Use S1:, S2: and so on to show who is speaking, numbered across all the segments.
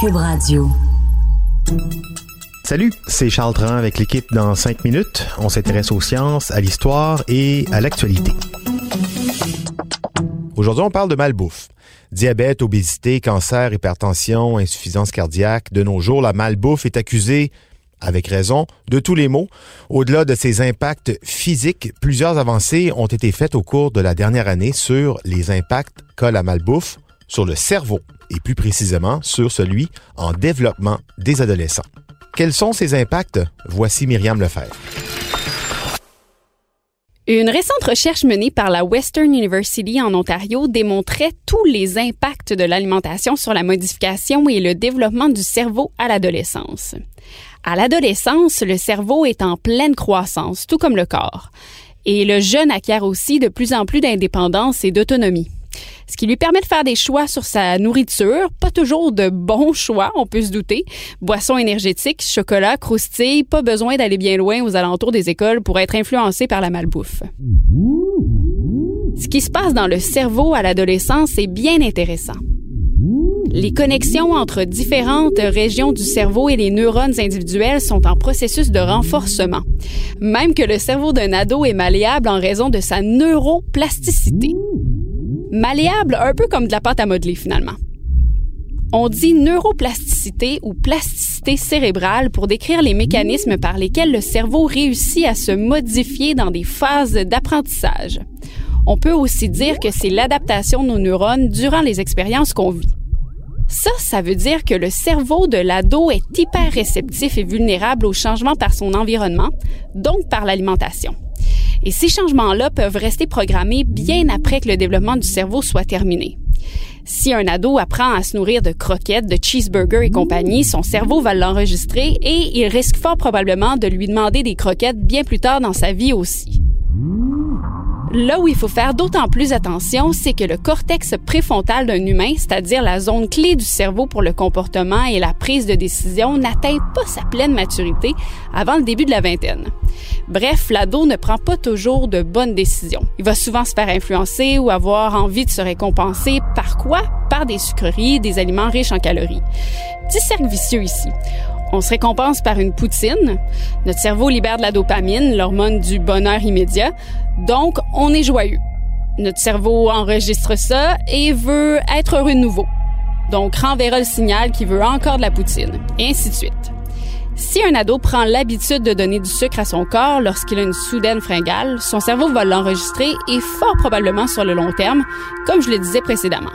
S1: Cube Radio.
S2: Salut, c'est Charles Tran avec l'équipe dans 5 minutes. On s'intéresse aux sciences, à l'histoire et à l'actualité. Aujourd'hui, on parle de malbouffe. Diabète, obésité, cancer, hypertension, insuffisance cardiaque. De nos jours, la malbouffe est accusée, avec raison, de tous les maux. Au-delà de ses impacts physiques, plusieurs avancées ont été faites au cours de la dernière année sur les impacts qu'a la malbouffe sur le cerveau et plus précisément sur celui en développement des adolescents. Quels sont ces impacts? Voici Myriam Lefebvre.
S3: Une récente recherche menée par la Western University en Ontario démontrait tous les impacts de l'alimentation sur la modification et le développement du cerveau à l'adolescence. À l'adolescence, le cerveau est en pleine croissance, tout comme le corps. Et le jeune acquiert aussi de plus en plus d'indépendance et d'autonomie ce qui lui permet de faire des choix sur sa nourriture, pas toujours de bons choix, on peut se douter. Boissons énergétiques, chocolat, croustilles, pas besoin d'aller bien loin aux alentours des écoles pour être influencé par la malbouffe. Ce qui se passe dans le cerveau à l'adolescence est bien intéressant. Les connexions entre différentes régions du cerveau et les neurones individuels sont en processus de renforcement. Même que le cerveau d'un ado est malléable en raison de sa neuroplasticité. Malléable, un peu comme de la pâte à modeler finalement. On dit neuroplasticité ou plasticité cérébrale pour décrire les mécanismes par lesquels le cerveau réussit à se modifier dans des phases d'apprentissage. On peut aussi dire que c'est l'adaptation de nos neurones durant les expériences qu'on vit. Ça, ça veut dire que le cerveau de l'ado est hyper réceptif et vulnérable aux changements par son environnement, donc par l'alimentation. Et ces changements-là peuvent rester programmés bien après que le développement du cerveau soit terminé. Si un ado apprend à se nourrir de croquettes, de cheeseburgers et compagnie, son cerveau va l'enregistrer et il risque fort probablement de lui demander des croquettes bien plus tard dans sa vie aussi. Là où il faut faire d'autant plus attention, c'est que le cortex préfrontal d'un humain, c'est-à-dire la zone clé du cerveau pour le comportement et la prise de décision, n'atteint pas sa pleine maturité avant le début de la vingtaine. Bref, l'ado ne prend pas toujours de bonnes décisions. Il va souvent se faire influencer ou avoir envie de se récompenser par quoi? Par des sucreries, des aliments riches en calories. Petit vicieux ici. On se récompense par une poutine. Notre cerveau libère de la dopamine, l'hormone du bonheur immédiat. Donc, on est joyeux. Notre cerveau enregistre ça et veut être heureux de nouveau. Donc, renverra le signal qu'il veut encore de la poutine. Et ainsi de suite. Si un ado prend l'habitude de donner du sucre à son corps lorsqu'il a une soudaine fringale, son cerveau va l'enregistrer et fort probablement sur le long terme, comme je le disais précédemment.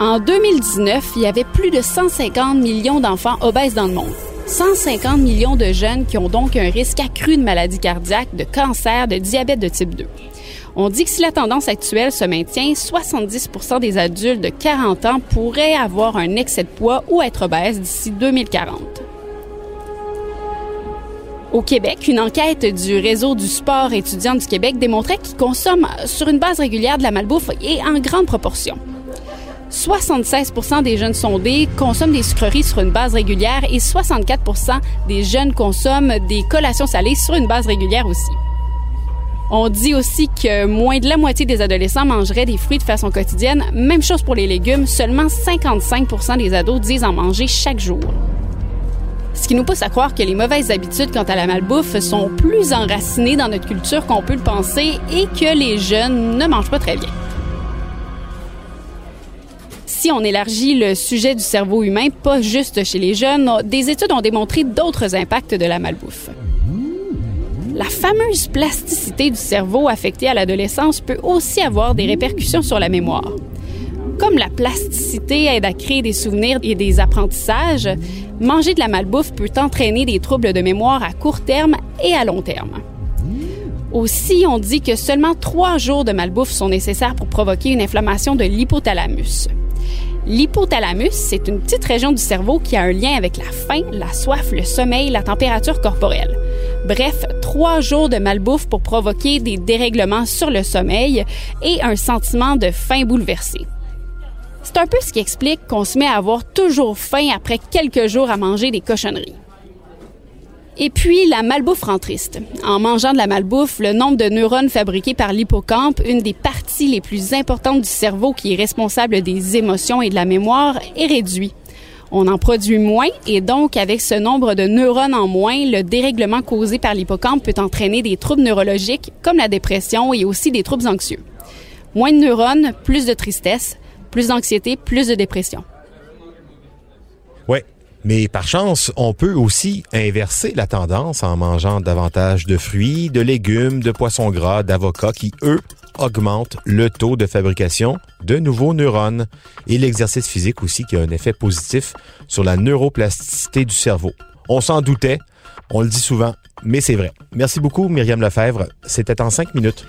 S3: En 2019, il y avait plus de 150 millions d'enfants obèses dans le monde. 150 millions de jeunes qui ont donc un risque accru de maladie cardiaque, de cancer, de diabète de type 2. On dit que si la tendance actuelle se maintient, 70% des adultes de 40 ans pourraient avoir un excès de poids ou être obèses d'ici 2040. Au Québec, une enquête du réseau du sport étudiant du Québec démontrait qu'ils consomment sur une base régulière de la malbouffe et en grande proportion. 76% des jeunes sondés consomment des sucreries sur une base régulière et 64% des jeunes consomment des collations salées sur une base régulière aussi. On dit aussi que moins de la moitié des adolescents mangeraient des fruits de façon quotidienne. Même chose pour les légumes, seulement 55% des ados disent en manger chaque jour. Ce qui nous pousse à croire que les mauvaises habitudes quant à la malbouffe sont plus enracinées dans notre culture qu'on peut le penser et que les jeunes ne mangent pas très bien si on élargit le sujet du cerveau humain, pas juste chez les jeunes, des études ont démontré d'autres impacts de la malbouffe. La fameuse plasticité du cerveau affecté à l'adolescence peut aussi avoir des répercussions sur la mémoire. Comme la plasticité aide à créer des souvenirs et des apprentissages, manger de la malbouffe peut entraîner des troubles de mémoire à court terme et à long terme. Aussi, on dit que seulement trois jours de malbouffe sont nécessaires pour provoquer une inflammation de l'hypothalamus. L'hypothalamus, c'est une petite région du cerveau qui a un lien avec la faim, la soif, le sommeil, la température corporelle. Bref, trois jours de malbouffe pour provoquer des dérèglements sur le sommeil et un sentiment de faim bouleversé. C'est un peu ce qui explique qu'on se met à avoir toujours faim après quelques jours à manger des cochonneries. Et puis, la malbouffe rend triste. En mangeant de la malbouffe, le nombre de neurones fabriqués par l'hippocampe, une des parties les plus importantes du cerveau qui est responsable des émotions et de la mémoire, est réduit. On en produit moins et donc avec ce nombre de neurones en moins, le dérèglement causé par l'hippocampe peut entraîner des troubles neurologiques comme la dépression et aussi des troubles anxieux. Moins de neurones, plus de tristesse, plus d'anxiété, plus de dépression.
S2: Oui, mais par chance, on peut aussi inverser la tendance en mangeant davantage de fruits, de légumes, de poissons gras, d'avocats qui, eux, augmentent le taux de fabrication de nouveaux neurones. Et l'exercice physique aussi qui a un effet positif sur la neuroplasticité du cerveau. On s'en doutait, on le dit souvent, mais c'est vrai. Merci beaucoup, Myriam Lefebvre. C'était en cinq minutes.